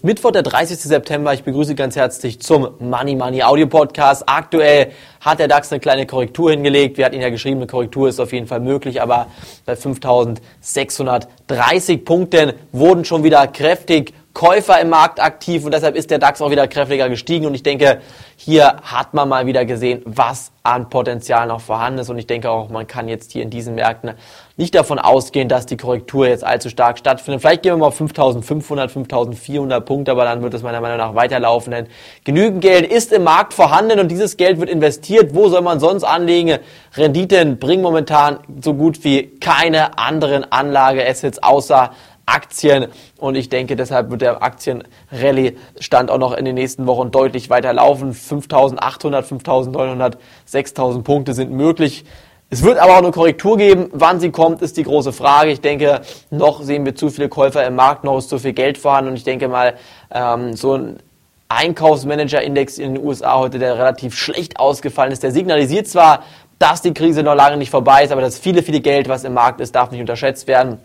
ist Mittwoch, der 30. September. Ich begrüße ganz herzlich zum Money Money Audio Podcast. Aktuell hat der DAX eine kleine Korrektur hingelegt. Wir hatten Ihnen ja geschrieben, eine Korrektur ist auf jeden Fall möglich, aber bei 5630 Punkten wurden schon wieder kräftig Käufer im Markt aktiv und deshalb ist der DAX auch wieder kräftiger gestiegen und ich denke, hier hat man mal wieder gesehen, was an Potenzial noch vorhanden ist und ich denke auch, man kann jetzt hier in diesen Märkten nicht davon ausgehen, dass die Korrektur jetzt allzu stark stattfindet. Vielleicht gehen wir mal auf 5500, 5400 Punkte, aber dann wird es meiner Meinung nach weiterlaufen, denn genügend Geld ist im Markt vorhanden und dieses Geld wird investiert. Wo soll man sonst anlegen? Renditen bringen momentan so gut wie keine anderen Anlageassets außer Aktien. Und ich denke, deshalb wird der Aktienrallye Stand auch noch in den nächsten Wochen deutlich weiter laufen. 5800, 5900, 6000 Punkte sind möglich. Es wird aber auch eine Korrektur geben. Wann sie kommt, ist die große Frage. Ich denke, noch sehen wir zu viele Käufer im Markt, noch ist zu viel Geld vorhanden. Und ich denke mal, ähm, so ein Einkaufsmanager-Index in den USA heute, der relativ schlecht ausgefallen ist, der signalisiert zwar, dass die Krise noch lange nicht vorbei ist, aber das viele, viele Geld, was im Markt ist, darf nicht unterschätzt werden.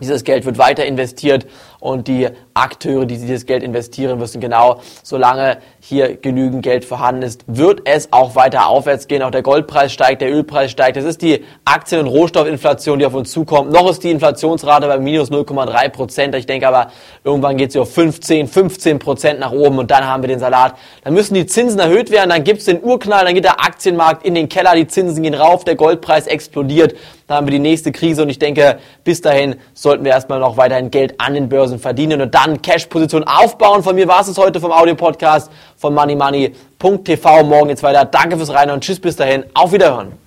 Dieses Geld wird weiter investiert und die Akteure, die dieses Geld investieren müssen, genau solange hier genügend Geld vorhanden ist, wird es auch weiter aufwärts gehen. Auch der Goldpreis steigt, der Ölpreis steigt. Das ist die Aktien- und Rohstoffinflation, die auf uns zukommt. Noch ist die Inflationsrate bei minus 0,3 Prozent. Ich denke aber, irgendwann geht sie auf 15, 15 Prozent nach oben und dann haben wir den Salat. Dann müssen die Zinsen erhöht werden, dann gibt es den Urknall, dann geht der Aktienmarkt in den Keller, die Zinsen gehen rauf, der Goldpreis explodiert. Dann haben wir die nächste Krise und ich denke, bis dahin sollten wir erstmal noch weiterhin Geld an den Börsen verdienen und dann Cash-Position aufbauen. Von mir war es heute vom Audio-Podcast von moneymoney.tv. Morgen geht's weiter. Danke fürs Rein und tschüss bis dahin. Auf Wiederhören.